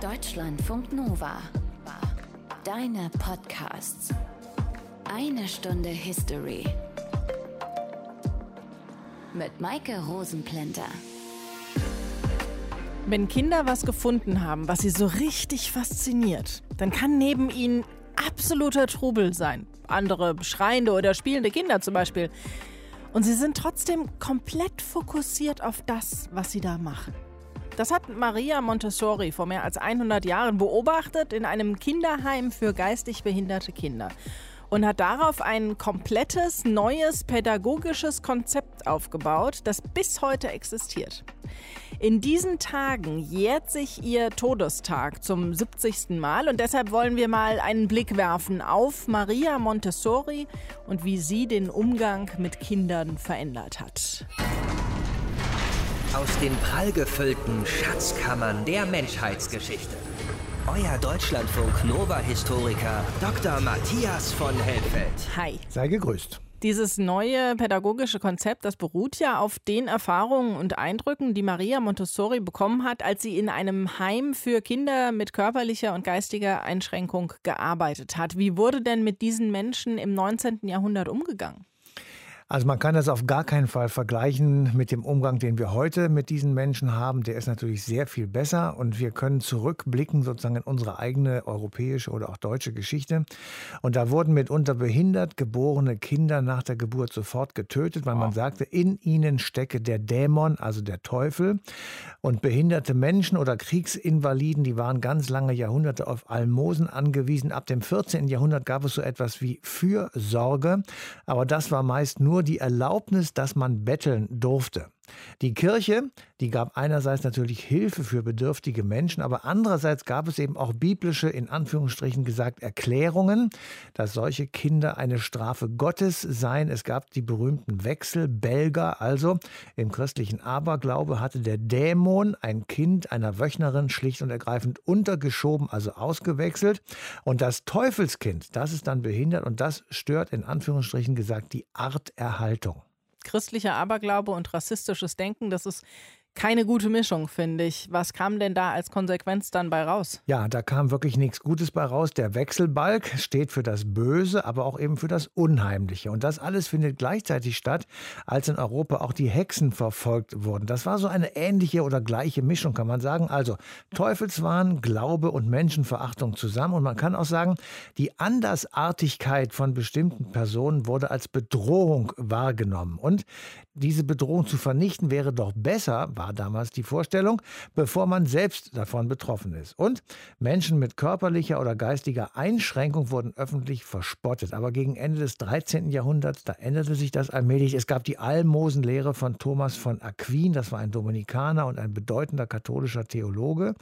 Deutschlandfunk Nova. Deine Podcasts. Eine Stunde History. Mit Maike Rosenplanter. Wenn Kinder was gefunden haben, was sie so richtig fasziniert, dann kann neben ihnen absoluter Trubel sein. Andere schreiende oder spielende Kinder zum Beispiel. Und sie sind trotzdem komplett fokussiert auf das, was sie da machen. Das hat Maria Montessori vor mehr als 100 Jahren beobachtet in einem Kinderheim für geistig behinderte Kinder und hat darauf ein komplettes neues pädagogisches Konzept aufgebaut, das bis heute existiert. In diesen Tagen jährt sich ihr Todestag zum 70. Mal und deshalb wollen wir mal einen Blick werfen auf Maria Montessori und wie sie den Umgang mit Kindern verändert hat. Aus den prallgefüllten Schatzkammern der Menschheitsgeschichte. Euer Deutschlandfunk Nova-Historiker Dr. Matthias von Helfeld. Hi. Sei gegrüßt. Dieses neue pädagogische Konzept, das beruht ja auf den Erfahrungen und Eindrücken, die Maria Montessori bekommen hat, als sie in einem Heim für Kinder mit körperlicher und geistiger Einschränkung gearbeitet hat. Wie wurde denn mit diesen Menschen im 19. Jahrhundert umgegangen? Also man kann das auf gar keinen Fall vergleichen mit dem Umgang, den wir heute mit diesen Menschen haben. Der ist natürlich sehr viel besser und wir können zurückblicken sozusagen in unsere eigene europäische oder auch deutsche Geschichte. Und da wurden mitunter behindert geborene Kinder nach der Geburt sofort getötet, weil man sagte, in ihnen stecke der Dämon, also der Teufel. Und behinderte Menschen oder Kriegsinvaliden, die waren ganz lange Jahrhunderte auf Almosen angewiesen. Ab dem 14. Jahrhundert gab es so etwas wie Fürsorge, aber das war meist nur nur die Erlaubnis, dass man betteln durfte. Die Kirche, die gab einerseits natürlich Hilfe für bedürftige Menschen, aber andererseits gab es eben auch biblische, in Anführungsstrichen gesagt, Erklärungen, dass solche Kinder eine Strafe Gottes seien. Es gab die berühmten Wechselbelger, also im christlichen Aberglaube hatte der Dämon ein Kind einer Wöchnerin schlicht und ergreifend untergeschoben, also ausgewechselt. Und das Teufelskind, das ist dann behindert und das stört in Anführungsstrichen gesagt die Arterhaltung christlicher Aberglaube und rassistisches Denken, das ist keine gute Mischung, finde ich. Was kam denn da als Konsequenz dann bei raus? Ja, da kam wirklich nichts Gutes bei raus. Der Wechselbalg steht für das Böse, aber auch eben für das Unheimliche. Und das alles findet gleichzeitig statt, als in Europa auch die Hexen verfolgt wurden. Das war so eine ähnliche oder gleiche Mischung, kann man sagen. Also Teufelswahn, Glaube und Menschenverachtung zusammen. Und man kann auch sagen, die Andersartigkeit von bestimmten Personen wurde als Bedrohung wahrgenommen. Und diese Bedrohung zu vernichten wäre doch besser, war damals die Vorstellung, bevor man selbst davon betroffen ist. Und Menschen mit körperlicher oder geistiger Einschränkung wurden öffentlich verspottet. Aber gegen Ende des 13. Jahrhunderts, da änderte sich das allmählich. Es gab die Almosenlehre von Thomas von Aquin, das war ein Dominikaner und ein bedeutender katholischer Theologe,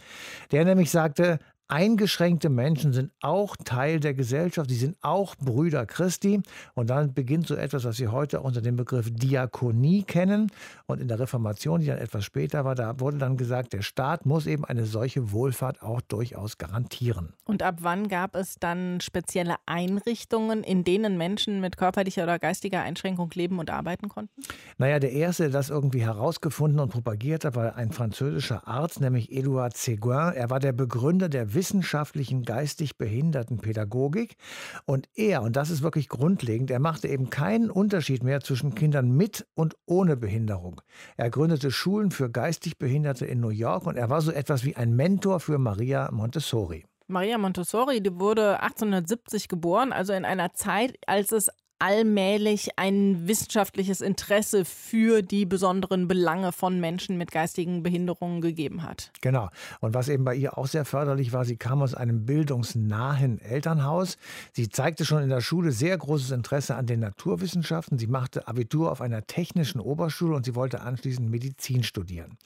der nämlich sagte, Eingeschränkte Menschen sind auch Teil der Gesellschaft, sie sind auch Brüder Christi. Und dann beginnt so etwas, was wir heute unter dem Begriff Diakonie kennen. Und in der Reformation, die dann etwas später war, da wurde dann gesagt, der Staat muss eben eine solche Wohlfahrt auch durchaus garantieren. Und ab wann gab es dann spezielle Einrichtungen, in denen Menschen mit körperlicher oder geistiger Einschränkung leben und arbeiten konnten? Naja, der erste, der das irgendwie herausgefunden und propagiert hat, war ein französischer Arzt, nämlich Edouard Seguin. Er war der Begründer der wissenschaftlichen geistig behinderten Pädagogik. Und er, und das ist wirklich grundlegend, er machte eben keinen Unterschied mehr zwischen Kindern mit und ohne Behinderung. Er gründete Schulen für geistig Behinderte in New York und er war so etwas wie ein Mentor für Maria Montessori. Maria Montessori, die wurde 1870 geboren, also in einer Zeit, als es allmählich ein wissenschaftliches Interesse für die besonderen Belange von Menschen mit geistigen Behinderungen gegeben hat. Genau. Und was eben bei ihr auch sehr förderlich war, sie kam aus einem bildungsnahen Elternhaus. Sie zeigte schon in der Schule sehr großes Interesse an den Naturwissenschaften. Sie machte Abitur auf einer technischen Oberschule und sie wollte anschließend Medizin studieren.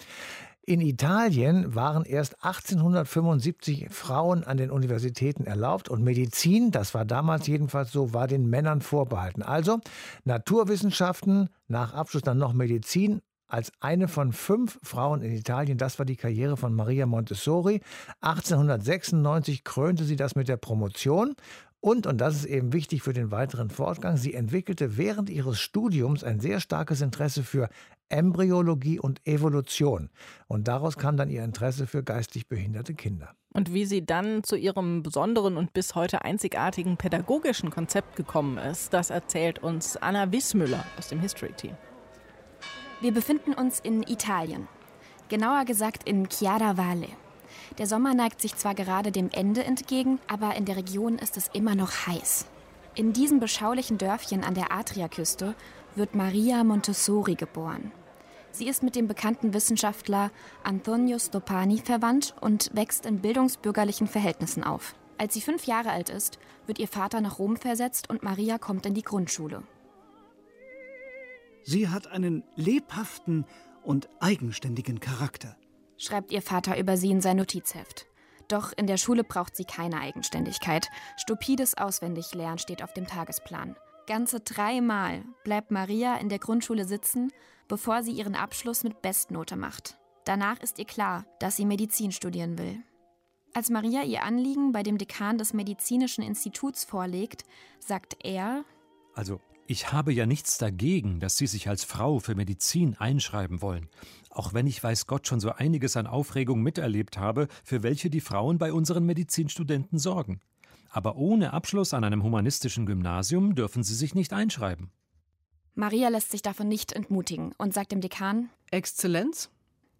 In Italien waren erst 1875 Frauen an den Universitäten erlaubt und Medizin, das war damals jedenfalls so, war den Männern vorbehalten. Also Naturwissenschaften, nach Abschluss dann noch Medizin, als eine von fünf Frauen in Italien. Das war die Karriere von Maria Montessori. 1896 krönte sie das mit der Promotion und, und das ist eben wichtig für den weiteren Fortgang, sie entwickelte während ihres Studiums ein sehr starkes Interesse für Embryologie und Evolution. Und daraus kam dann ihr Interesse für geistig behinderte Kinder. Und wie sie dann zu ihrem besonderen und bis heute einzigartigen pädagogischen Konzept gekommen ist, das erzählt uns Anna Wissmüller aus dem History Team. Wir befinden uns in Italien. Genauer gesagt in Chiara Der Sommer neigt sich zwar gerade dem Ende entgegen, aber in der Region ist es immer noch heiß. In diesem beschaulichen Dörfchen an der Adriaküste wird Maria Montessori geboren. Sie ist mit dem bekannten Wissenschaftler Antonio Stopani verwandt und wächst in bildungsbürgerlichen Verhältnissen auf. Als sie fünf Jahre alt ist, wird ihr Vater nach Rom versetzt und Maria kommt in die Grundschule. Sie hat einen lebhaften und eigenständigen Charakter, schreibt ihr Vater über sie in sein Notizheft. Doch in der Schule braucht sie keine Eigenständigkeit. Stupides Auswendiglernen steht auf dem Tagesplan. Ganze dreimal bleibt Maria in der Grundschule sitzen, bevor sie ihren Abschluss mit Bestnote macht. Danach ist ihr klar, dass sie Medizin studieren will. Als Maria ihr Anliegen bei dem Dekan des Medizinischen Instituts vorlegt, sagt er, Also, ich habe ja nichts dagegen, dass Sie sich als Frau für Medizin einschreiben wollen, auch wenn ich weiß Gott schon so einiges an Aufregung miterlebt habe, für welche die Frauen bei unseren Medizinstudenten sorgen. Aber ohne Abschluss an einem humanistischen Gymnasium dürfen Sie sich nicht einschreiben. Maria lässt sich davon nicht entmutigen und sagt dem Dekan: Exzellenz,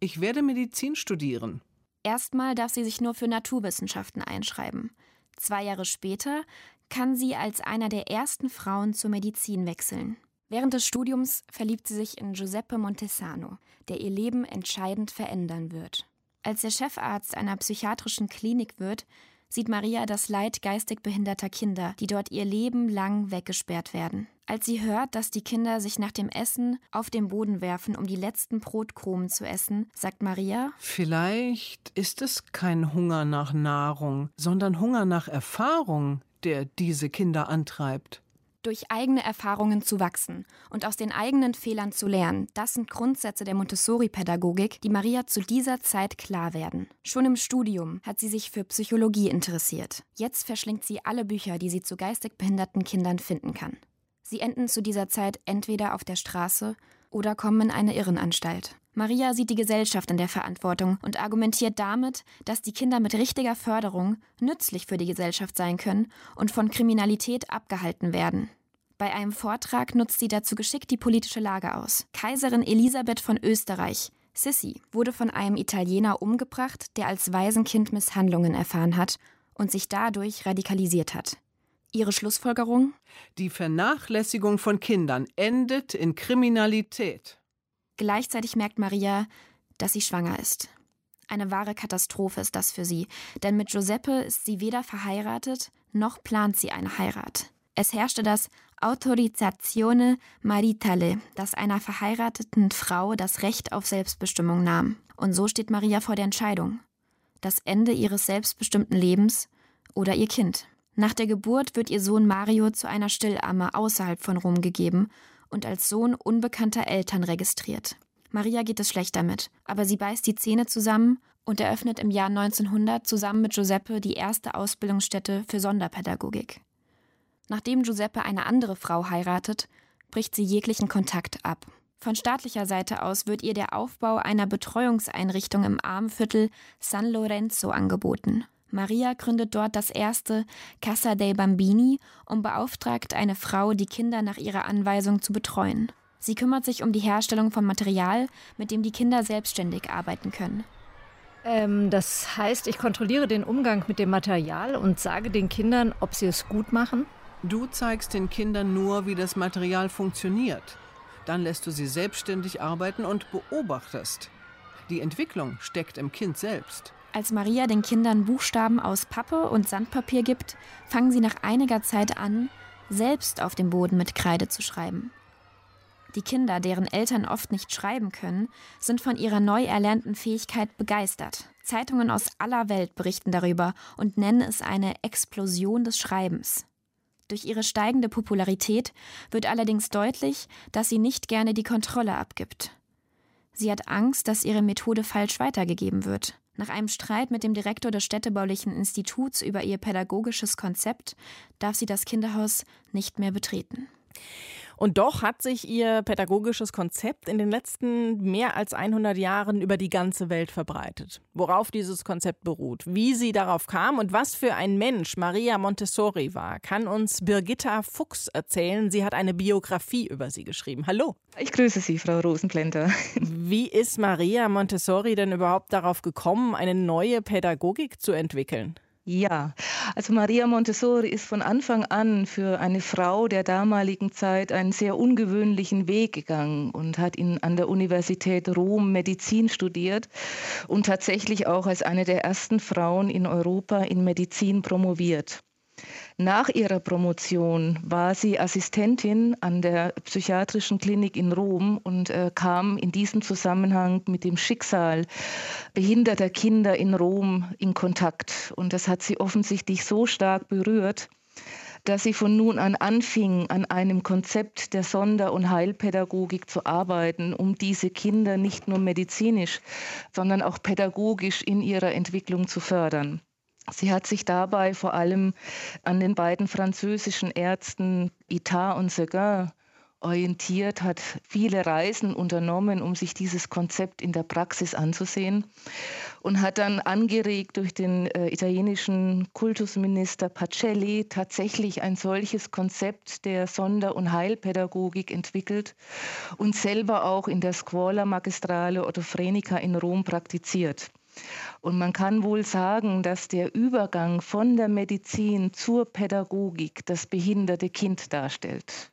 ich werde Medizin studieren. Erstmal darf sie sich nur für Naturwissenschaften einschreiben. Zwei Jahre später kann sie als einer der ersten Frauen zur Medizin wechseln. Während des Studiums verliebt sie sich in Giuseppe Montesano, der ihr Leben entscheidend verändern wird. Als er Chefarzt einer psychiatrischen Klinik wird, sieht Maria das Leid geistig behinderter Kinder, die dort ihr Leben lang weggesperrt werden. Als sie hört, dass die Kinder sich nach dem Essen auf den Boden werfen, um die letzten Brotkrumen zu essen, sagt Maria, Vielleicht ist es kein Hunger nach Nahrung, sondern Hunger nach Erfahrung, der diese Kinder antreibt durch eigene Erfahrungen zu wachsen und aus den eigenen Fehlern zu lernen, das sind Grundsätze der Montessori-Pädagogik, die Maria zu dieser Zeit klar werden. Schon im Studium hat sie sich für Psychologie interessiert. Jetzt verschlingt sie alle Bücher, die sie zu geistig behinderten Kindern finden kann. Sie enden zu dieser Zeit entweder auf der Straße oder kommen in eine Irrenanstalt. Maria sieht die Gesellschaft in der Verantwortung und argumentiert damit, dass die Kinder mit richtiger Förderung nützlich für die Gesellschaft sein können und von Kriminalität abgehalten werden. Bei einem Vortrag nutzt sie dazu geschickt die politische Lage aus. Kaiserin Elisabeth von Österreich, Sissi, wurde von einem Italiener umgebracht, der als Waisenkind Misshandlungen erfahren hat und sich dadurch radikalisiert hat. Ihre Schlussfolgerung? Die Vernachlässigung von Kindern endet in Kriminalität. Gleichzeitig merkt Maria, dass sie schwanger ist. Eine wahre Katastrophe ist das für sie, denn mit Giuseppe ist sie weder verheiratet, noch plant sie eine Heirat. Es herrschte das Autorizzazione maritale, das einer verheirateten Frau das Recht auf Selbstbestimmung nahm. Und so steht Maria vor der Entscheidung. Das Ende ihres selbstbestimmten Lebens oder ihr Kind. Nach der Geburt wird ihr Sohn Mario zu einer Stillamme außerhalb von Rom gegeben und als Sohn unbekannter Eltern registriert. Maria geht es schlecht damit, aber sie beißt die Zähne zusammen und eröffnet im Jahr 1900 zusammen mit Giuseppe die erste Ausbildungsstätte für Sonderpädagogik. Nachdem Giuseppe eine andere Frau heiratet, bricht sie jeglichen Kontakt ab. Von staatlicher Seite aus wird ihr der Aufbau einer Betreuungseinrichtung im Armviertel San Lorenzo angeboten. Maria gründet dort das erste Casa dei Bambini und beauftragt eine Frau, die Kinder nach ihrer Anweisung zu betreuen. Sie kümmert sich um die Herstellung von Material, mit dem die Kinder selbstständig arbeiten können. Ähm, das heißt, ich kontrolliere den Umgang mit dem Material und sage den Kindern, ob sie es gut machen? Du zeigst den Kindern nur, wie das Material funktioniert. Dann lässt du sie selbstständig arbeiten und beobachtest. Die Entwicklung steckt im Kind selbst. Als Maria den Kindern Buchstaben aus Pappe und Sandpapier gibt, fangen sie nach einiger Zeit an, selbst auf dem Boden mit Kreide zu schreiben. Die Kinder, deren Eltern oft nicht schreiben können, sind von ihrer neu erlernten Fähigkeit begeistert. Zeitungen aus aller Welt berichten darüber und nennen es eine Explosion des Schreibens. Durch ihre steigende Popularität wird allerdings deutlich, dass sie nicht gerne die Kontrolle abgibt. Sie hat Angst, dass ihre Methode falsch weitergegeben wird. Nach einem Streit mit dem Direktor des Städtebaulichen Instituts über ihr pädagogisches Konzept darf sie das Kinderhaus nicht mehr betreten. Und doch hat sich ihr pädagogisches Konzept in den letzten mehr als 100 Jahren über die ganze Welt verbreitet. Worauf dieses Konzept beruht, wie sie darauf kam und was für ein Mensch Maria Montessori war, kann uns Birgitta Fuchs erzählen. Sie hat eine Biografie über sie geschrieben. Hallo. Ich grüße Sie, Frau Rosenplenter. Wie ist Maria Montessori denn überhaupt darauf gekommen, eine neue Pädagogik zu entwickeln? Ja, also Maria Montessori ist von Anfang an für eine Frau der damaligen Zeit einen sehr ungewöhnlichen Weg gegangen und hat in, an der Universität Rom Medizin studiert und tatsächlich auch als eine der ersten Frauen in Europa in Medizin promoviert. Nach ihrer Promotion war sie Assistentin an der psychiatrischen Klinik in Rom und äh, kam in diesem Zusammenhang mit dem Schicksal behinderter Kinder in Rom in Kontakt. Und das hat sie offensichtlich so stark berührt, dass sie von nun an anfing, an einem Konzept der Sonder- und Heilpädagogik zu arbeiten, um diese Kinder nicht nur medizinisch, sondern auch pädagogisch in ihrer Entwicklung zu fördern. Sie hat sich dabei vor allem an den beiden französischen Ärzten Itard und Seguin orientiert, hat viele Reisen unternommen, um sich dieses Konzept in der Praxis anzusehen und hat dann angeregt durch den äh, italienischen Kultusminister Pacelli tatsächlich ein solches Konzept der Sonder- und Heilpädagogik entwickelt und selber auch in der Scuola Magistrale Otto Frenica in Rom praktiziert. Und man kann wohl sagen, dass der Übergang von der Medizin zur Pädagogik das behinderte Kind darstellt.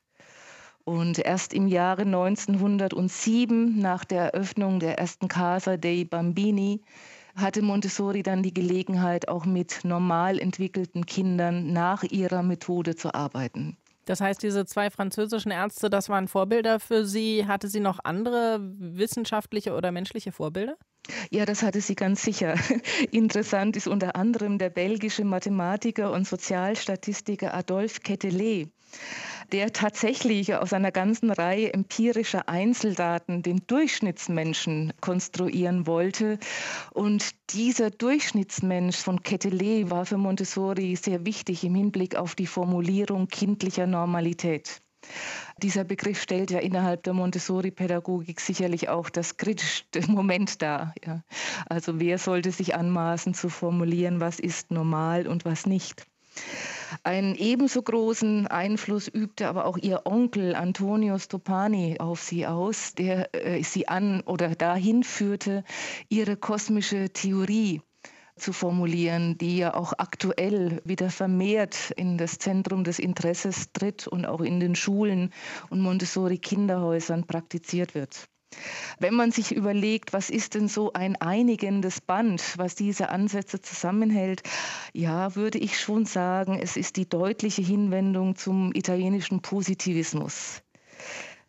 Und erst im Jahre 1907, nach der Eröffnung der ersten Casa dei Bambini, hatte Montessori dann die Gelegenheit, auch mit normal entwickelten Kindern nach ihrer Methode zu arbeiten. Das heißt, diese zwei französischen Ärzte, das waren Vorbilder für Sie. Hatte sie noch andere wissenschaftliche oder menschliche Vorbilder? Ja, das hatte sie ganz sicher. Interessant ist unter anderem der belgische Mathematiker und Sozialstatistiker Adolphe Quetelet der tatsächlich aus einer ganzen Reihe empirischer Einzeldaten den Durchschnittsmenschen konstruieren wollte. Und dieser Durchschnittsmensch von Quetelet war für Montessori sehr wichtig im Hinblick auf die Formulierung kindlicher Normalität. Dieser Begriff stellt ja innerhalb der Montessori-Pädagogik sicherlich auch das kritischste Moment dar. Ja. Also wer sollte sich anmaßen zu formulieren, was ist normal und was nicht. Einen ebenso großen Einfluss übte aber auch ihr Onkel Antonio Stopani auf sie aus, der äh, sie an oder dahin führte, ihre kosmische Theorie zu formulieren, die ja auch aktuell wieder vermehrt in das Zentrum des Interesses tritt und auch in den Schulen und Montessori-Kinderhäusern praktiziert wird. Wenn man sich überlegt, was ist denn so ein einigendes Band, was diese Ansätze zusammenhält, ja, würde ich schon sagen, es ist die deutliche Hinwendung zum italienischen Positivismus.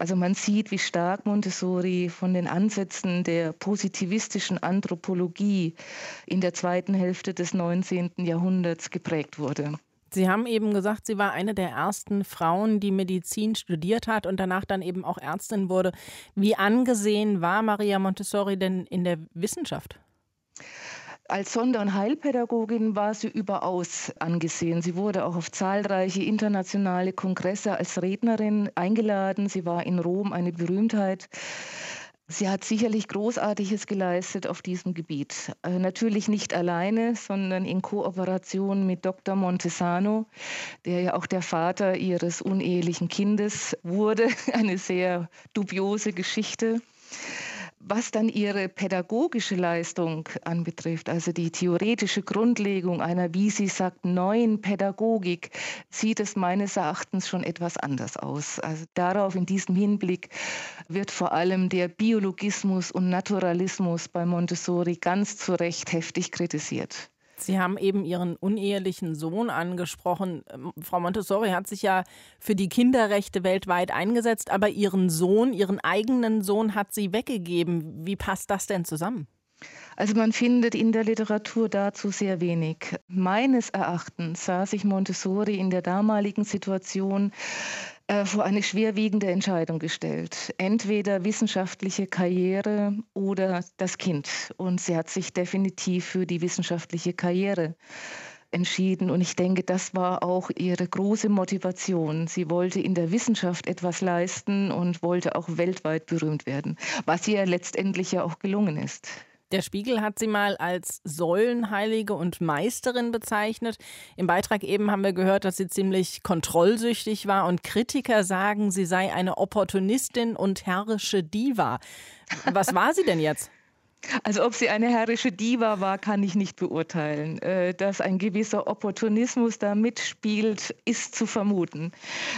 Also man sieht, wie stark Montessori von den Ansätzen der positivistischen Anthropologie in der zweiten Hälfte des 19. Jahrhunderts geprägt wurde. Sie haben eben gesagt, sie war eine der ersten Frauen, die Medizin studiert hat und danach dann eben auch Ärztin wurde. Wie angesehen war Maria Montessori denn in der Wissenschaft? Als Sonder- und Heilpädagogin war sie überaus angesehen. Sie wurde auch auf zahlreiche internationale Kongresse als Rednerin eingeladen. Sie war in Rom eine Berühmtheit. Sie hat sicherlich Großartiges geleistet auf diesem Gebiet. Äh, natürlich nicht alleine, sondern in Kooperation mit Dr. Montesano, der ja auch der Vater ihres unehelichen Kindes wurde. Eine sehr dubiose Geschichte. Was dann ihre pädagogische Leistung anbetrifft, also die theoretische Grundlegung einer, wie sie sagt, neuen Pädagogik, sieht es meines Erachtens schon etwas anders aus. Also darauf in diesem Hinblick wird vor allem der Biologismus und Naturalismus bei Montessori ganz zu Recht heftig kritisiert. Sie haben eben Ihren unehelichen Sohn angesprochen. Ähm, Frau Montessori hat sich ja für die Kinderrechte weltweit eingesetzt, aber Ihren Sohn, Ihren eigenen Sohn hat sie weggegeben. Wie passt das denn zusammen? Also man findet in der Literatur dazu sehr wenig. Meines Erachtens sah sich Montessori in der damaligen Situation äh, vor eine schwerwiegende Entscheidung gestellt. Entweder wissenschaftliche Karriere oder das Kind. Und sie hat sich definitiv für die wissenschaftliche Karriere entschieden. Und ich denke, das war auch ihre große Motivation. Sie wollte in der Wissenschaft etwas leisten und wollte auch weltweit berühmt werden, was ihr letztendlich ja auch gelungen ist. Der Spiegel hat sie mal als Säulenheilige und Meisterin bezeichnet. Im Beitrag eben haben wir gehört, dass sie ziemlich kontrollsüchtig war und Kritiker sagen, sie sei eine Opportunistin und herrische Diva. Was war sie denn jetzt? Also ob sie eine herrische Diva war, kann ich nicht beurteilen. Äh, dass ein gewisser Opportunismus da mitspielt, ist zu vermuten.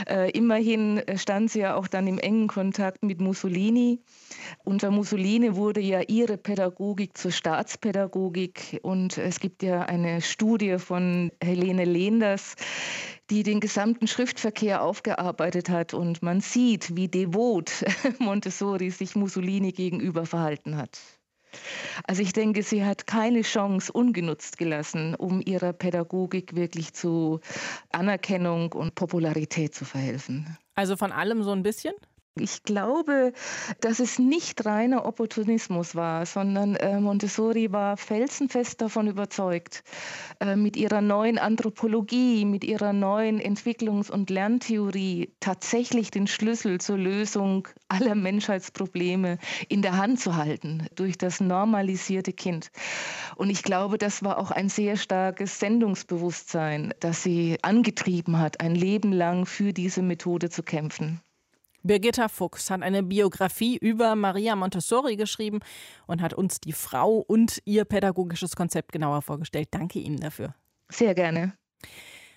Äh, immerhin stand sie ja auch dann im engen Kontakt mit Mussolini. Unter Mussolini wurde ja ihre Pädagogik zur Staatspädagogik und es gibt ja eine Studie von Helene Lehenders, die den gesamten Schriftverkehr aufgearbeitet hat und man sieht, wie devot Montessori sich Mussolini gegenüber verhalten hat. Also ich denke, sie hat keine Chance ungenutzt gelassen, um ihrer Pädagogik wirklich zu Anerkennung und Popularität zu verhelfen. Also von allem so ein bisschen? Ich glaube, dass es nicht reiner Opportunismus war, sondern äh, Montessori war felsenfest davon überzeugt, äh, mit ihrer neuen Anthropologie, mit ihrer neuen Entwicklungs- und Lerntheorie tatsächlich den Schlüssel zur Lösung aller Menschheitsprobleme in der Hand zu halten durch das normalisierte Kind. Und ich glaube, das war auch ein sehr starkes Sendungsbewusstsein, das sie angetrieben hat, ein Leben lang für diese Methode zu kämpfen. Birgitta Fuchs hat eine Biografie über Maria Montessori geschrieben und hat uns die Frau und ihr pädagogisches Konzept genauer vorgestellt. Danke Ihnen dafür. Sehr gerne.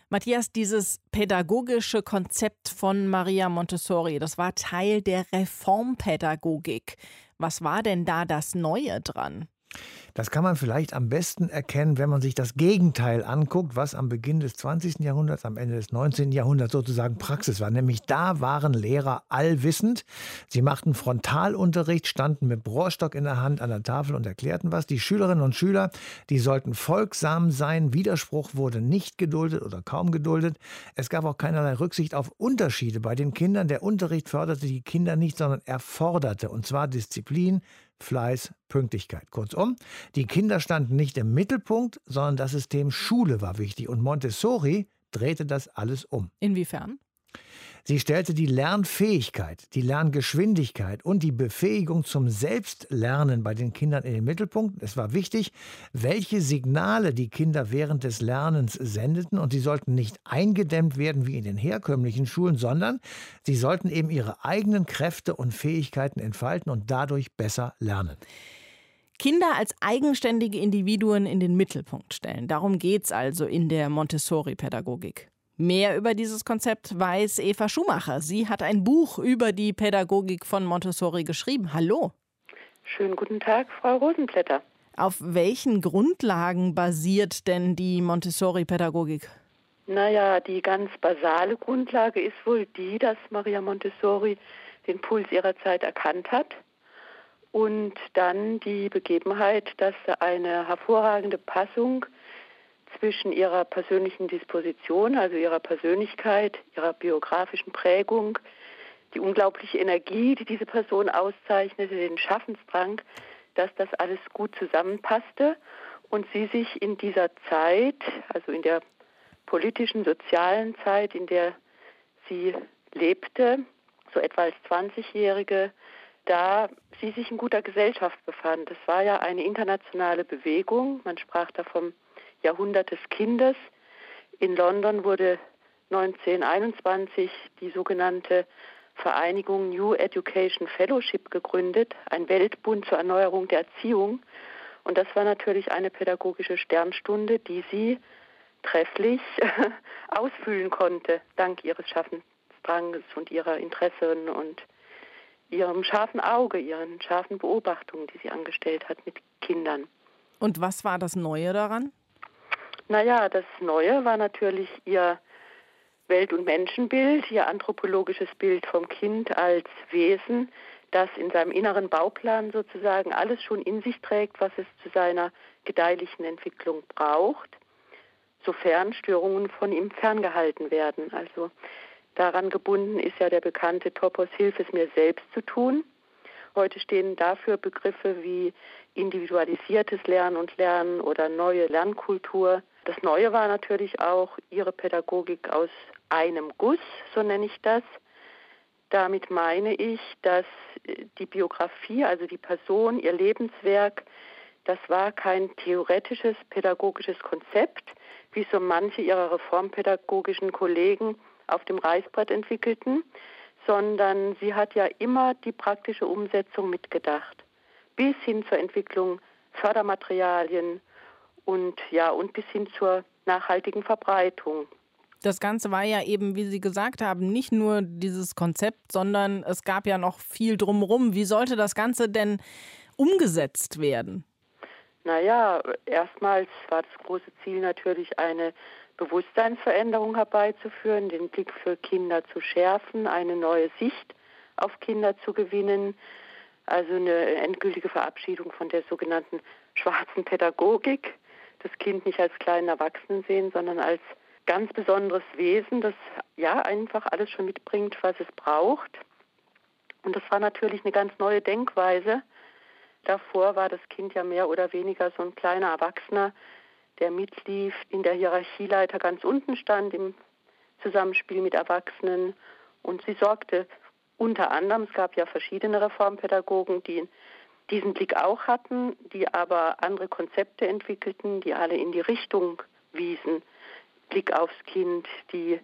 Matthias, dieses pädagogische Konzept von Maria Montessori, das war Teil der Reformpädagogik. Was war denn da das Neue dran? Das kann man vielleicht am besten erkennen, wenn man sich das Gegenteil anguckt, was am Beginn des 20. Jahrhunderts, am Ende des 19. Jahrhunderts sozusagen Praxis war. Nämlich da waren Lehrer allwissend. Sie machten Frontalunterricht, standen mit Brohrstock in der Hand an der Tafel und erklärten was. Die Schülerinnen und Schüler, die sollten folgsam sein. Widerspruch wurde nicht geduldet oder kaum geduldet. Es gab auch keinerlei Rücksicht auf Unterschiede bei den Kindern. Der Unterricht förderte die Kinder nicht, sondern erforderte, und zwar Disziplin, Fleiß, Pünktlichkeit. Kurzum, die Kinder standen nicht im Mittelpunkt, sondern das System Schule war wichtig. Und Montessori drehte das alles um. Inwiefern? Sie stellte die Lernfähigkeit, die Lerngeschwindigkeit und die Befähigung zum Selbstlernen bei den Kindern in den Mittelpunkt. Es war wichtig, welche Signale die Kinder während des Lernens sendeten und sie sollten nicht eingedämmt werden wie in den herkömmlichen Schulen, sondern sie sollten eben ihre eigenen Kräfte und Fähigkeiten entfalten und dadurch besser lernen. Kinder als eigenständige Individuen in den Mittelpunkt stellen. Darum geht es also in der Montessori-Pädagogik. Mehr über dieses Konzept weiß Eva Schumacher. Sie hat ein Buch über die Pädagogik von Montessori geschrieben. Hallo. Schönen guten Tag, Frau Rosenblätter. Auf welchen Grundlagen basiert denn die Montessori-Pädagogik? Naja, die ganz basale Grundlage ist wohl die, dass Maria Montessori den Puls ihrer Zeit erkannt hat und dann die Begebenheit, dass eine hervorragende Passung zwischen ihrer persönlichen Disposition, also ihrer Persönlichkeit, ihrer biografischen Prägung, die unglaubliche Energie, die diese Person auszeichnete, den Schaffensdrang, dass das alles gut zusammenpasste und sie sich in dieser Zeit, also in der politischen, sozialen Zeit, in der sie lebte, so etwa als 20-Jährige, da sie sich in guter Gesellschaft befand. Es war ja eine internationale Bewegung. Man sprach da vom Jahrhundert des Kindes. In London wurde 1921 die sogenannte Vereinigung New Education Fellowship gegründet, ein Weltbund zur Erneuerung der Erziehung. Und das war natürlich eine pädagogische Sternstunde, die sie trefflich ausfüllen konnte, dank ihres Schaffensdranges und ihrer Interessen und ihrem scharfen Auge, ihren scharfen Beobachtungen, die sie angestellt hat mit Kindern. Und was war das Neue daran? Naja, das Neue war natürlich ihr Welt- und Menschenbild, ihr anthropologisches Bild vom Kind als Wesen, das in seinem inneren Bauplan sozusagen alles schon in sich trägt, was es zu seiner gedeihlichen Entwicklung braucht, sofern Störungen von ihm ferngehalten werden. Also daran gebunden ist ja der bekannte Topos Hilf es mir selbst zu tun. Heute stehen dafür Begriffe wie individualisiertes Lernen und Lernen oder neue Lernkultur Das Neue war natürlich auch ihre Pädagogik aus einem Guss, so nenne ich das. Damit meine ich, dass die Biografie, also die Person, ihr Lebenswerk, das war kein theoretisches pädagogisches Konzept, wie so manche ihrer reformpädagogischen Kollegen auf dem Reißbrett entwickelten, sondern sie hat ja immer die praktische Umsetzung mitgedacht, bis hin zur Entwicklung Fördermaterialien und ja und bis hin zur nachhaltigen Verbreitung. Das Ganze war ja eben, wie Sie gesagt haben, nicht nur dieses Konzept, sondern es gab ja noch viel drumherum. Wie sollte das Ganze denn umgesetzt werden? Naja, erstmals war das große Ziel natürlich eine Bewusstseinsveränderung herbeizuführen, den Blick für Kinder zu schärfen, eine neue Sicht auf Kinder zu gewinnen, also eine endgültige Verabschiedung von der sogenannten schwarzen Pädagogik, das Kind nicht als kleinen Erwachsenen sehen, sondern als ganz besonderes Wesen, das ja einfach alles schon mitbringt, was es braucht. Und das war natürlich eine ganz neue Denkweise. Davor war das Kind ja mehr oder weniger so ein kleiner Erwachsener, der mitlief, in der Hierarchieleiter ganz unten stand im Zusammenspiel mit Erwachsenen. Und sie sorgte unter anderem, es gab ja verschiedene Reformpädagogen, die diesen Blick auch hatten, die aber andere Konzepte entwickelten, die alle in die Richtung wiesen. Blick aufs Kind, die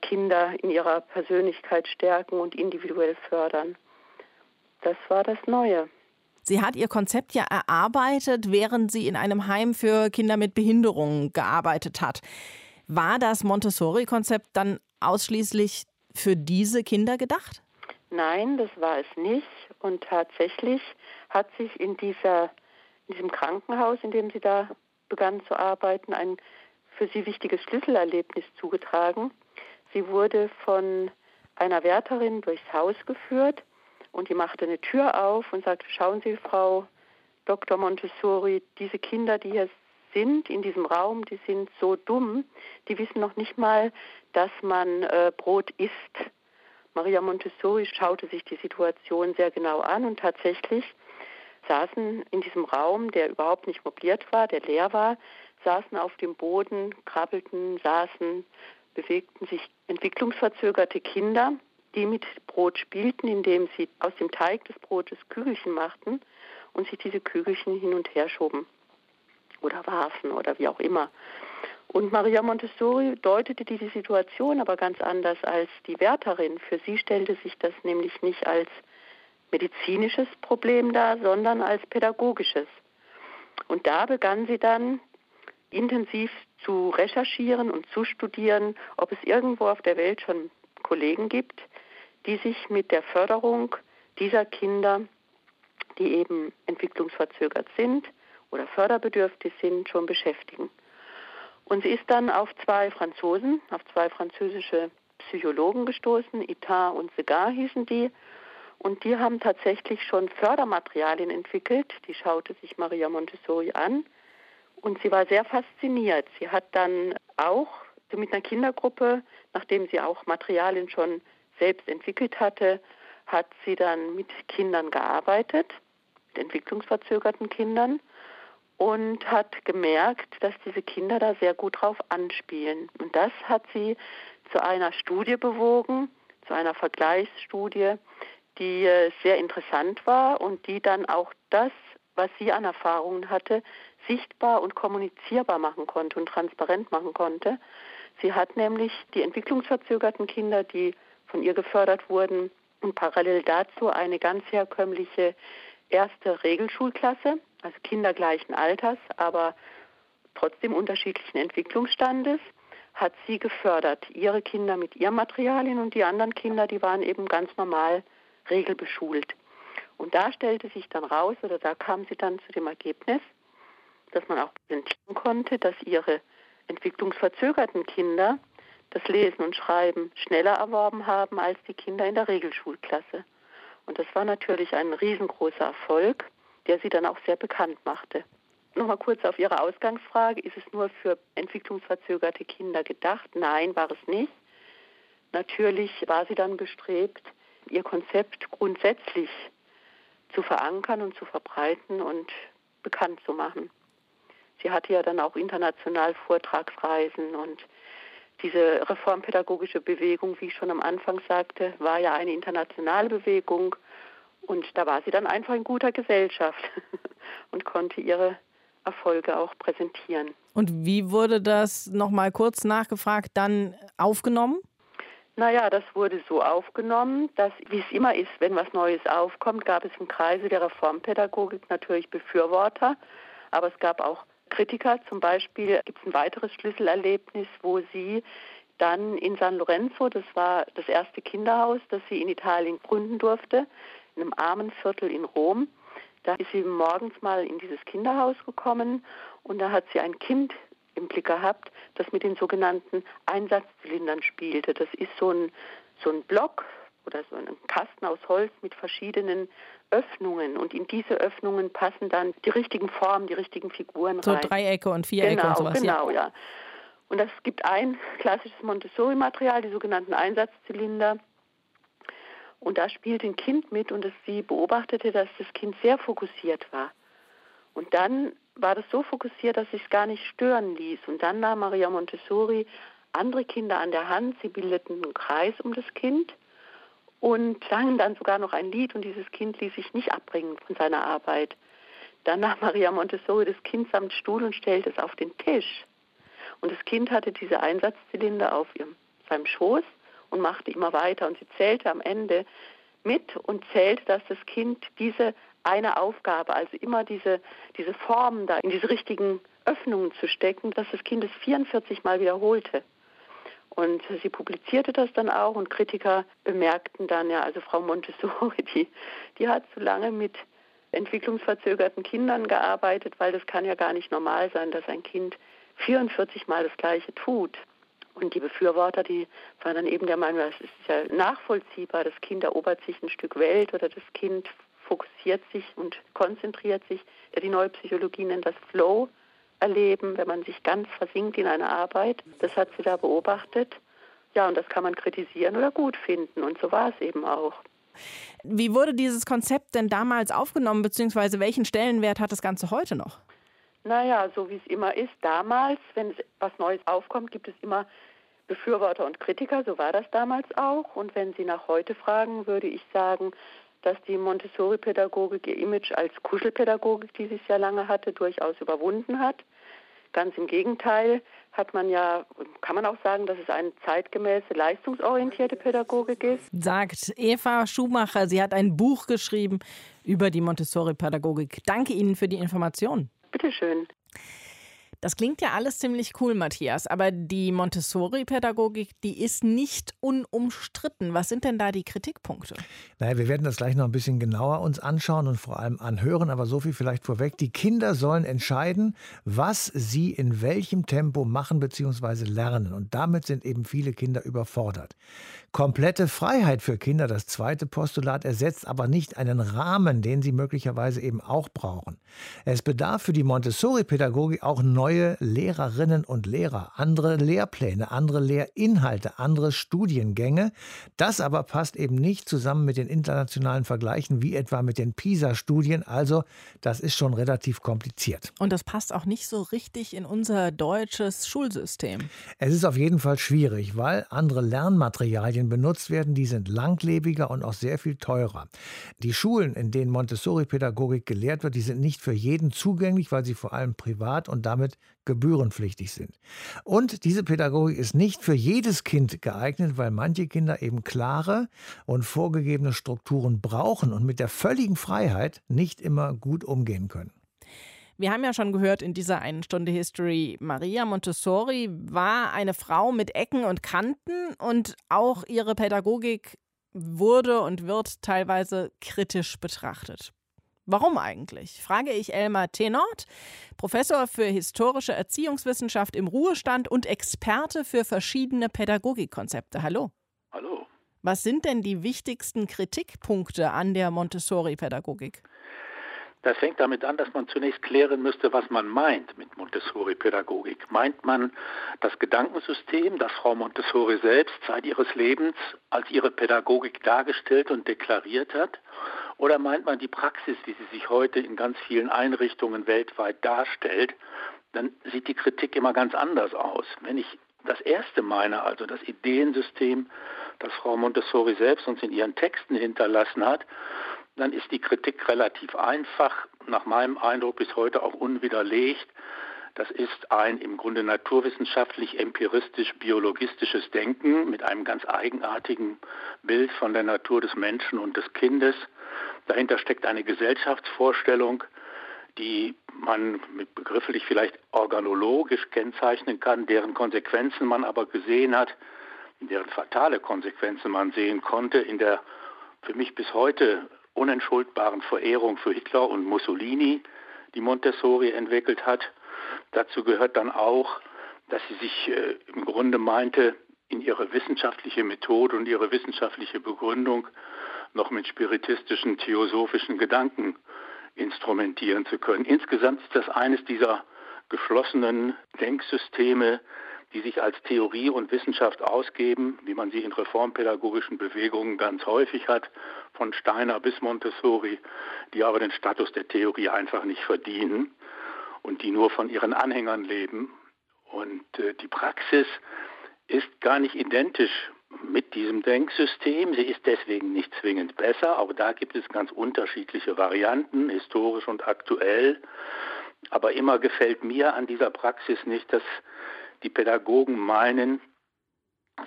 Kinder in ihrer Persönlichkeit stärken und individuell fördern. Das war das Neue. Sie hat ihr Konzept ja erarbeitet, während sie in einem Heim für Kinder mit Behinderungen gearbeitet hat. War das Montessori-Konzept dann ausschließlich für diese Kinder gedacht? Nein, das war es nicht. Und tatsächlich hat sich in, dieser, in diesem Krankenhaus, in dem sie da begann zu arbeiten, ein für sie wichtiges Schlüsselerlebnis zugetragen. Sie wurde von einer Wärterin durchs Haus geführt und die machte eine Tür auf und sagte, schauen Sie, Frau Dr. Montessori, diese Kinder, die hier sind in diesem Raum, die sind so dumm, die wissen noch nicht mal, dass man äh, Brot isst. Maria Montessori schaute sich die Situation sehr genau an und tatsächlich saßen in diesem Raum, der überhaupt nicht mobiliert war, der leer war, saßen auf dem Boden, krabbelten, saßen, bewegten sich entwicklungsverzögerte Kinder, die mit Brot spielten, indem sie aus dem Teig des Brotes Kügelchen machten und sich diese Kügelchen hin und her schoben oder warfen oder wie auch immer. Und Maria Montessori deutete diese Situation aber ganz anders als die Wärterin. Für sie stellte sich das nämlich nicht als medizinisches Problem dar, sondern als pädagogisches. Und da begann sie dann intensiv zu recherchieren und zu studieren, ob es irgendwo auf der Welt schon Kollegen gibt, die sich mit der Förderung dieser Kinder, die eben entwicklungsverzögert sind oder förderbedürftig sind, schon beschäftigen. Und sie ist dann auf zwei Franzosen, auf zwei französische Psychologen gestoßen, Itar und Segar hießen die. Und die haben tatsächlich schon Fördermaterialien entwickelt. Die schaute sich Maria Montessori an und sie war sehr fasziniert. Sie hat dann auch mit einer Kindergruppe, nachdem sie auch Materialien schon selbst entwickelt hatte, hat sie dann mit Kindern gearbeitet, mit entwicklungsverzögerten Kindern und hat gemerkt, dass diese Kinder da sehr gut drauf anspielen. Und das hat sie zu einer Studie bewogen, zu einer Vergleichsstudie, die äh, sehr interessant war und die dann auch das, was sie an Erfahrungen hatte, sichtbar und kommunizierbar machen konnte und transparent machen konnte. Sie hat nämlich die entwicklungsverzögerten Kinder, die von ihr gefördert wurden, und parallel dazu eine ganz herkömmliche erste Regelschulklasse, also Kinder gleichen Alters, aber trotzdem unterschiedlichen Entwicklungsstandes, hat sie gefördert. Ihre Kinder mit ihren Materialien und die anderen Kinder, die waren eben ganz normal regelbeschult. Und da stellte sich dann raus, oder da kam sie dann zu dem Ergebnis, dass man auch präsentieren konnte, dass ihre entwicklungsverzögerten Kinder das Lesen und Schreiben schneller erworben haben als die Kinder in der Regelschulklasse. Und das war natürlich ein riesengroßer Erfolg, der sie dann auch sehr bekannt machte. Nochmal kurz auf Ihre Ausgangsfrage. Ist es nur für entwicklungsverzögerte Kinder gedacht? Nein, war es nicht. Natürlich war sie dann bestrebt, ihr Konzept grundsätzlich zu verankern und zu verbreiten und bekannt zu machen. Sie hatte ja dann auch international Vortragsreisen und diese reformpädagogische Bewegung, wie ich schon am Anfang sagte, war ja eine internationale Bewegung und da war sie dann einfach in guter Gesellschaft und konnte ihre Erfolge auch präsentieren. Und wie wurde das nochmal kurz nachgefragt dann aufgenommen? Naja, das wurde so aufgenommen, dass, wie es immer ist, wenn was Neues aufkommt, gab es im Kreise der Reformpädagogik natürlich Befürworter, aber es gab auch Kritiker. Zum Beispiel gibt es ein weiteres Schlüsselerlebnis, wo sie dann in San Lorenzo, das war das erste Kinderhaus, das sie in Italien gründen durfte, in einem armen Viertel in Rom. Da ist sie morgens mal in dieses Kinderhaus gekommen und da hat sie ein Kind im Blick gehabt, das mit den sogenannten Einsatzzylindern spielte. Das ist so ein, so ein Block oder so ein Kasten aus Holz mit verschiedenen Öffnungen und in diese Öffnungen passen dann die richtigen Formen, die richtigen Figuren so rein. So Dreiecke und Vierecke genau, und sowas. Genau, ja. ja. Und es gibt ein klassisches Montessori-Material, die sogenannten Einsatzzylinder. Und da spielte ein Kind mit und sie beobachtete, dass das Kind sehr fokussiert war. Und dann war das so fokussiert, dass sich es gar nicht stören ließ. Und dann nahm Maria Montessori andere Kinder an der Hand. Sie bildeten einen Kreis um das Kind und sangen dann sogar noch ein Lied. Und dieses Kind ließ sich nicht abbringen von seiner Arbeit. Dann nahm Maria Montessori das Kind samt Stuhl und stellte es auf den Tisch. Und das Kind hatte diese Einsatzzylinder auf ihrem, seinem Schoß und machte immer weiter. Und sie zählte am Ende mit und zählte, dass das Kind diese eine Aufgabe, also immer diese, diese Formen da in diese richtigen Öffnungen zu stecken, dass das Kind es 44 Mal wiederholte. Und sie publizierte das dann auch und Kritiker bemerkten dann, ja, also Frau Montessori, die, die hat zu lange mit entwicklungsverzögerten Kindern gearbeitet, weil das kann ja gar nicht normal sein, dass ein Kind 44 Mal das Gleiche tut. Und die Befürworter, die waren dann eben der Meinung, das ist ja nachvollziehbar, das Kind erobert sich ein Stück Welt oder das Kind fokussiert sich und konzentriert sich. Die neue Psychologie nennt das Flow erleben, wenn man sich ganz versinkt in eine Arbeit. Das hat sie da beobachtet. Ja, und das kann man kritisieren oder gut finden. Und so war es eben auch. Wie wurde dieses Konzept denn damals aufgenommen, beziehungsweise welchen Stellenwert hat das Ganze heute noch? Naja, so wie es immer ist, damals, wenn es was Neues aufkommt, gibt es immer Befürworter und Kritiker, so war das damals auch. Und wenn Sie nach heute fragen, würde ich sagen, dass die Montessori-Pädagogik ihr Image als Kuschelpädagogik, die sie sehr lange hatte, durchaus überwunden hat. Ganz im Gegenteil hat man ja, kann man auch sagen, dass es eine zeitgemäße, leistungsorientierte Pädagogik ist. Sagt Eva Schumacher. Sie hat ein Buch geschrieben über die Montessori-Pädagogik. Danke Ihnen für die Information. Bitteschön. Das klingt ja alles ziemlich cool, Matthias, aber die Montessori-Pädagogik, die ist nicht unumstritten. Was sind denn da die Kritikpunkte? Naja, wir werden das gleich noch ein bisschen genauer uns anschauen und vor allem anhören, aber so viel vielleicht vorweg. Die Kinder sollen entscheiden, was sie in welchem Tempo machen bzw. lernen. Und damit sind eben viele Kinder überfordert. Komplette Freiheit für Kinder, das zweite Postulat, ersetzt aber nicht einen Rahmen, den sie möglicherweise eben auch brauchen. Es bedarf für die Montessori-Pädagogik auch neue Lehrerinnen und Lehrer, andere Lehrpläne, andere Lehrinhalte, andere Studiengänge. Das aber passt eben nicht zusammen mit den internationalen Vergleichen, wie etwa mit den PISA-Studien. Also, das ist schon relativ kompliziert. Und das passt auch nicht so richtig in unser deutsches Schulsystem. Es ist auf jeden Fall schwierig, weil andere Lernmaterialien benutzt werden, die sind langlebiger und auch sehr viel teurer. Die Schulen, in denen Montessori-Pädagogik gelehrt wird, die sind nicht für jeden zugänglich, weil sie vor allem privat und damit gebührenpflichtig sind. Und diese Pädagogik ist nicht für jedes Kind geeignet, weil manche Kinder eben klare und vorgegebene Strukturen brauchen und mit der völligen Freiheit nicht immer gut umgehen können. Wir haben ja schon gehört in dieser einen Stunde History, Maria Montessori war eine Frau mit Ecken und Kanten und auch ihre Pädagogik wurde und wird teilweise kritisch betrachtet. Warum eigentlich? Frage ich Elmar Tenort, Professor für historische Erziehungswissenschaft im Ruhestand und Experte für verschiedene Pädagogikkonzepte. Hallo. Hallo. Was sind denn die wichtigsten Kritikpunkte an der Montessori-Pädagogik? Das fängt damit an, dass man zunächst klären müsste, was man meint mit Montessori-Pädagogik. Meint man das Gedankensystem, das Frau Montessori selbst seit ihres Lebens als ihre Pädagogik dargestellt und deklariert hat? Oder meint man die Praxis, wie sie sich heute in ganz vielen Einrichtungen weltweit darstellt, dann sieht die Kritik immer ganz anders aus. Wenn ich das erste meine, also das Ideensystem, das Frau Montessori selbst uns in ihren Texten hinterlassen hat, dann ist die Kritik relativ einfach, nach meinem Eindruck bis heute auch unwiderlegt. Das ist ein im Grunde naturwissenschaftlich, empiristisch, biologistisches Denken mit einem ganz eigenartigen Bild von der Natur des Menschen und des Kindes. Dahinter steckt eine Gesellschaftsvorstellung, die man mit begrifflich vielleicht organologisch kennzeichnen kann, deren Konsequenzen man aber gesehen hat, deren fatale Konsequenzen man sehen konnte in der für mich bis heute unentschuldbaren Verehrung für Hitler und Mussolini, die Montessori entwickelt hat. Dazu gehört dann auch, dass sie sich äh, im Grunde meinte, in ihre wissenschaftliche Methode und ihre wissenschaftliche Begründung noch mit spiritistischen, theosophischen Gedanken instrumentieren zu können. Insgesamt ist das eines dieser geschlossenen Denksysteme, die sich als Theorie und Wissenschaft ausgeben, wie man sie in reformpädagogischen Bewegungen ganz häufig hat, von Steiner bis Montessori, die aber den Status der Theorie einfach nicht verdienen und die nur von ihren Anhängern leben. Und äh, die Praxis ist gar nicht identisch mit diesem Denksystem. Sie ist deswegen nicht zwingend besser. Auch da gibt es ganz unterschiedliche Varianten, historisch und aktuell. Aber immer gefällt mir an dieser Praxis nicht, dass die Pädagogen meinen,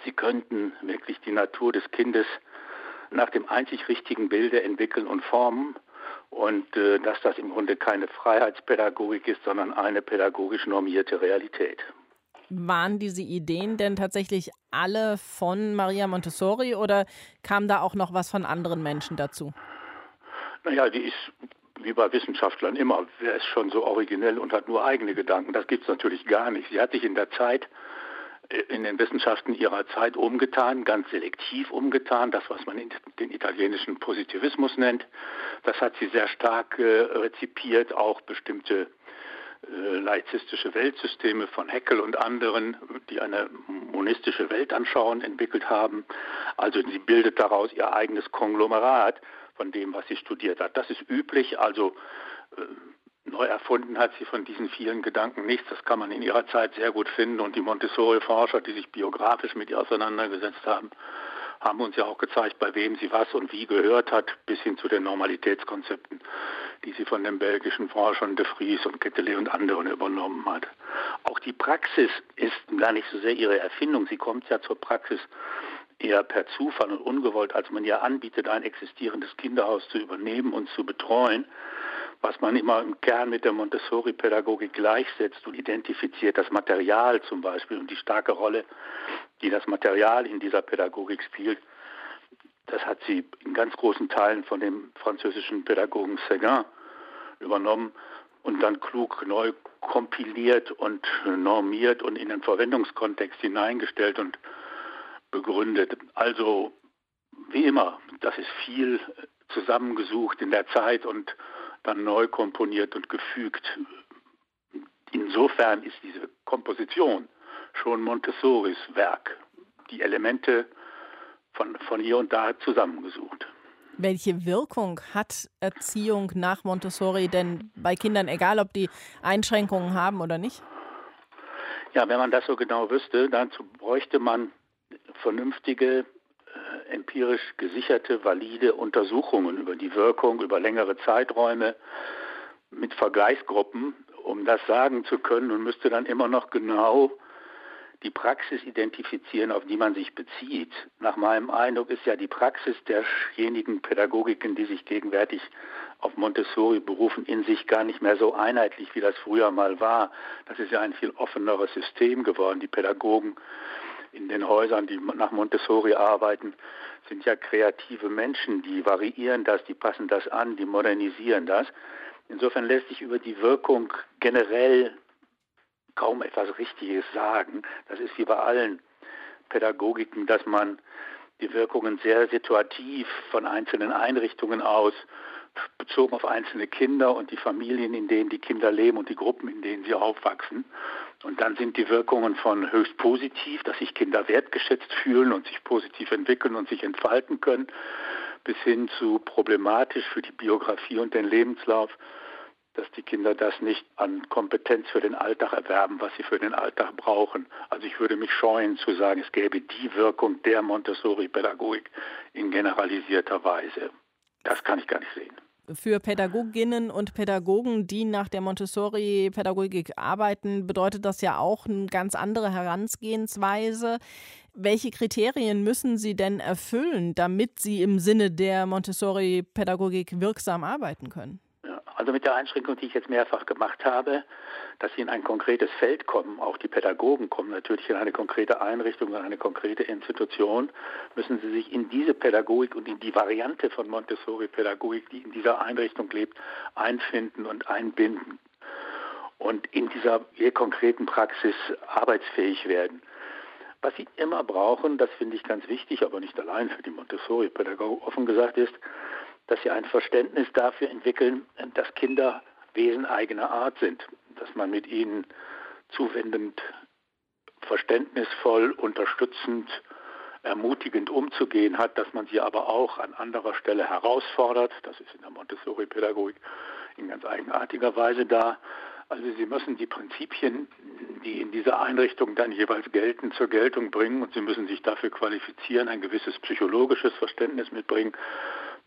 sie könnten wirklich die Natur des Kindes nach dem einzig richtigen Bilde entwickeln und formen und äh, dass das im Grunde keine Freiheitspädagogik ist, sondern eine pädagogisch normierte Realität. Waren diese Ideen denn tatsächlich alle von Maria Montessori oder kam da auch noch was von anderen Menschen dazu? Naja, die ist wie bei Wissenschaftlern immer, wer ist schon so originell und hat nur eigene Gedanken. Das gibt es natürlich gar nicht. Sie hat sich in der Zeit, äh, in den Wissenschaften ihrer Zeit umgetan, ganz selektiv umgetan, das, was man den italienischen Positivismus nennt. Das hat sie sehr stark äh, rezipiert, auch bestimmte äh, laizistische Weltsysteme von Heckel und anderen, die eine monistische Weltanschauung entwickelt haben. Also sie bildet daraus ihr eigenes Konglomerat von dem, was sie studiert hat. Das ist üblich, also äh, neu erfunden hat sie von diesen vielen Gedanken nichts. Das kann man in ihrer Zeit sehr gut finden und die Montessori-Forscher, die sich biografisch mit ihr auseinandergesetzt haben, haben uns ja auch gezeigt, bei wem sie was und wie gehört hat, bis hin zu den Normalitätskonzepten, die sie von den belgischen Forschern de Vries und Kettele und anderen übernommen hat. Auch die Praxis ist gar nicht so sehr ihre Erfindung. Sie kommt ja zur Praxis eher per Zufall und ungewollt, als man ihr anbietet, ein existierendes Kinderhaus zu übernehmen und zu betreuen was man immer im Kern mit der Montessori-Pädagogik gleichsetzt und identifiziert, das Material zum Beispiel und die starke Rolle, die das Material in dieser Pädagogik spielt, das hat sie in ganz großen Teilen von dem französischen Pädagogen Seguin übernommen und dann klug neu kompiliert und normiert und in den Verwendungskontext hineingestellt und begründet. Also wie immer, das ist viel zusammengesucht in der Zeit und dann neu komponiert und gefügt. Insofern ist diese Komposition schon Montessoris Werk. Die Elemente von, von hier und da zusammengesucht. Welche Wirkung hat Erziehung nach Montessori denn bei Kindern, egal ob die Einschränkungen haben oder nicht? Ja, wenn man das so genau wüsste, dazu bräuchte man vernünftige äh, empirisch gesicherte, valide Untersuchungen über die Wirkung über längere Zeiträume mit Vergleichsgruppen, um das sagen zu können und müsste dann immer noch genau die Praxis identifizieren, auf die man sich bezieht. Nach meinem Eindruck ist ja die Praxis derjenigen Pädagogiken, die sich gegenwärtig auf Montessori berufen, in sich gar nicht mehr so einheitlich, wie das früher mal war. Das ist ja ein viel offeneres System geworden. Die Pädagogen in den Häusern, die nach Montessori arbeiten, sind ja kreative Menschen, die variieren das, die passen das an, die modernisieren das. Insofern lässt sich über die Wirkung generell kaum etwas Richtiges sagen. Das ist wie bei allen Pädagogiken, dass man die Wirkungen sehr situativ von einzelnen Einrichtungen aus bezogen auf einzelne Kinder und die Familien, in denen die Kinder leben und die Gruppen, in denen sie aufwachsen. Und dann sind die Wirkungen von höchst positiv, dass sich Kinder wertgeschätzt fühlen und sich positiv entwickeln und sich entfalten können, bis hin zu problematisch für die Biografie und den Lebenslauf, dass die Kinder das nicht an Kompetenz für den Alltag erwerben, was sie für den Alltag brauchen. Also ich würde mich scheuen zu sagen, es gäbe die Wirkung der Montessori-Pädagogik in generalisierter Weise. Das kann ich gar nicht sehen für Pädagoginnen und Pädagogen, die nach der Montessori-Pädagogik arbeiten, bedeutet das ja auch eine ganz andere Herangehensweise. Welche Kriterien müssen Sie denn erfüllen, damit Sie im Sinne der Montessori-Pädagogik wirksam arbeiten können? Also mit der Einschränkung, die ich jetzt mehrfach gemacht habe, dass sie in ein konkretes Feld kommen, auch die Pädagogen kommen natürlich in eine konkrete Einrichtung, in eine konkrete Institution, müssen sie sich in diese Pädagogik und in die Variante von Montessori-Pädagogik, die in dieser Einrichtung lebt, einfinden und einbinden und in dieser konkreten Praxis arbeitsfähig werden. Was sie immer brauchen, das finde ich ganz wichtig, aber nicht allein für die Montessori-Pädagogik offen gesagt ist, dass sie ein Verständnis dafür entwickeln, dass Kinder Wesen eigener Art sind, dass man mit ihnen zuwendend, verständnisvoll, unterstützend, ermutigend umzugehen hat, dass man sie aber auch an anderer Stelle herausfordert. Das ist in der Montessori-Pädagogik in ganz eigenartiger Weise da. Also Sie müssen die Prinzipien, die in dieser Einrichtung dann jeweils gelten, zur Geltung bringen und Sie müssen sich dafür qualifizieren, ein gewisses psychologisches Verständnis mitbringen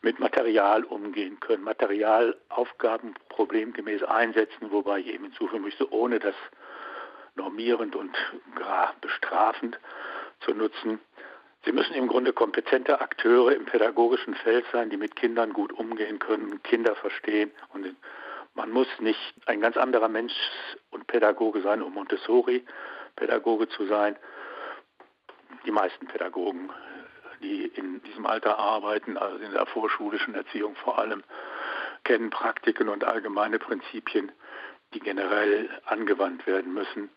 mit Material umgehen können, Materialaufgaben problemgemäß einsetzen, wobei ich eben hinzufügen möchte, ohne das normierend und gar bestrafend zu nutzen. Sie müssen im Grunde kompetente Akteure im pädagogischen Feld sein, die mit Kindern gut umgehen können, Kinder verstehen. Und man muss nicht ein ganz anderer Mensch und Pädagoge sein, um Montessori-Pädagoge zu sein. Die meisten Pädagogen die in diesem Alter arbeiten, also in der vorschulischen Erziehung vor allem, kennen Praktiken und allgemeine Prinzipien, die generell angewandt werden müssen.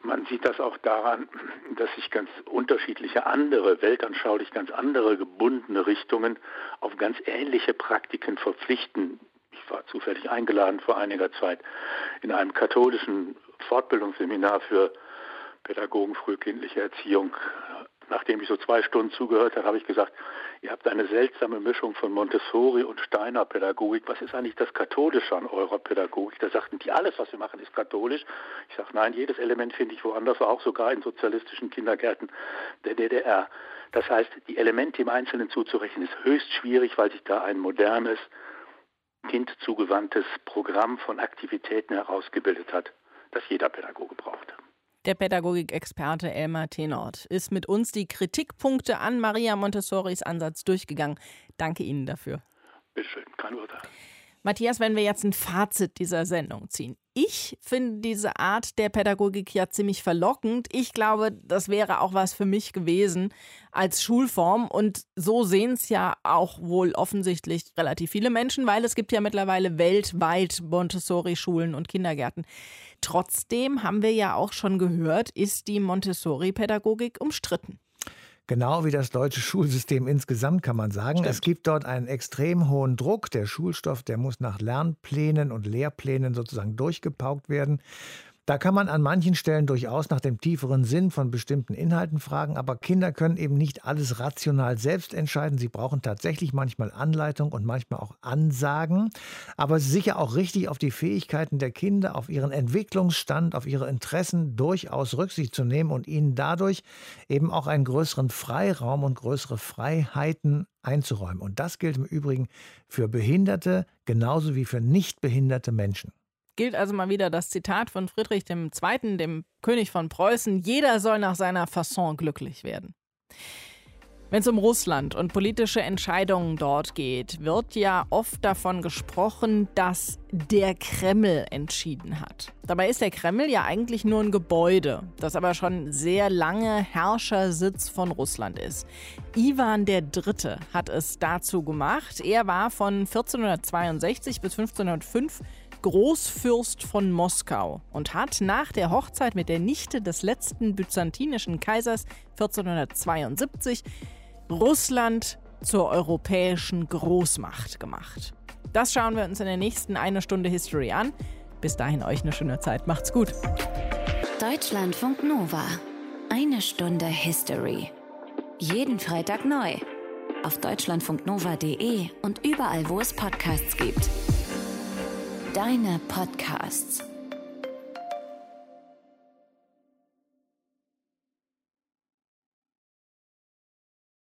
Man sieht das auch daran, dass sich ganz unterschiedliche andere, weltanschaulich ganz andere gebundene Richtungen auf ganz ähnliche Praktiken verpflichten. Ich war zufällig eingeladen vor einiger Zeit in einem katholischen Fortbildungsseminar für Pädagogen frühkindliche Erziehung nachdem ich so zwei Stunden zugehört habe, habe ich gesagt, ihr habt eine seltsame Mischung von Montessori und Steiner Pädagogik. Was ist eigentlich das Katholische an eurer Pädagogik? Da sagten die, alles, was wir machen, ist katholisch. Ich sage, nein, jedes Element finde ich woanders, auch sogar in sozialistischen Kindergärten der DDR. Das heißt, die Elemente im Einzelnen zuzurechnen ist höchst schwierig, weil sich da ein modernes, kindzugewandtes Programm von Aktivitäten herausgebildet hat, das jeder Pädagoge braucht. Der Pädagogikexperte Elmar Tenort ist mit uns die Kritikpunkte an Maria Montessoris Ansatz durchgegangen. Danke Ihnen dafür. Bitte schön, kein Urteil. Matthias, wenn wir jetzt ein Fazit dieser Sendung ziehen. Ich finde diese Art der Pädagogik ja ziemlich verlockend. Ich glaube, das wäre auch was für mich gewesen als Schulform. Und so sehen es ja auch wohl offensichtlich relativ viele Menschen, weil es gibt ja mittlerweile weltweit Montessori-Schulen und Kindergärten. Trotzdem haben wir ja auch schon gehört, ist die Montessori-Pädagogik umstritten. Genau wie das deutsche Schulsystem insgesamt kann man sagen. Stimmt. Es gibt dort einen extrem hohen Druck. Der Schulstoff, der muss nach Lernplänen und Lehrplänen sozusagen durchgepaukt werden. Da kann man an manchen Stellen durchaus nach dem tieferen Sinn von bestimmten Inhalten fragen, aber Kinder können eben nicht alles rational selbst entscheiden. Sie brauchen tatsächlich manchmal Anleitung und manchmal auch Ansagen, aber sicher auch richtig auf die Fähigkeiten der Kinder, auf ihren Entwicklungsstand, auf ihre Interessen durchaus Rücksicht zu nehmen und ihnen dadurch eben auch einen größeren Freiraum und größere Freiheiten einzuräumen. Und das gilt im Übrigen für Behinderte genauso wie für nicht behinderte Menschen gilt also mal wieder das Zitat von Friedrich II., dem König von Preußen, jeder soll nach seiner Fasson glücklich werden. Wenn es um Russland und politische Entscheidungen dort geht, wird ja oft davon gesprochen, dass der Kreml entschieden hat. Dabei ist der Kreml ja eigentlich nur ein Gebäude, das aber schon sehr lange Herrschersitz von Russland ist. Ivan III. hat es dazu gemacht. Er war von 1462 bis 1505 Großfürst von Moskau und hat nach der Hochzeit mit der Nichte des letzten byzantinischen Kaisers 1472 Russland zur europäischen Großmacht gemacht. Das schauen wir uns in der nächsten eine Stunde History an. Bis dahin euch eine schöne Zeit. Macht's gut. Deutschlandfunk Nova. Eine Stunde History. Jeden Freitag neu. Auf deutschlandfunknova.de und überall, wo es Podcasts gibt. Deine Podcasts.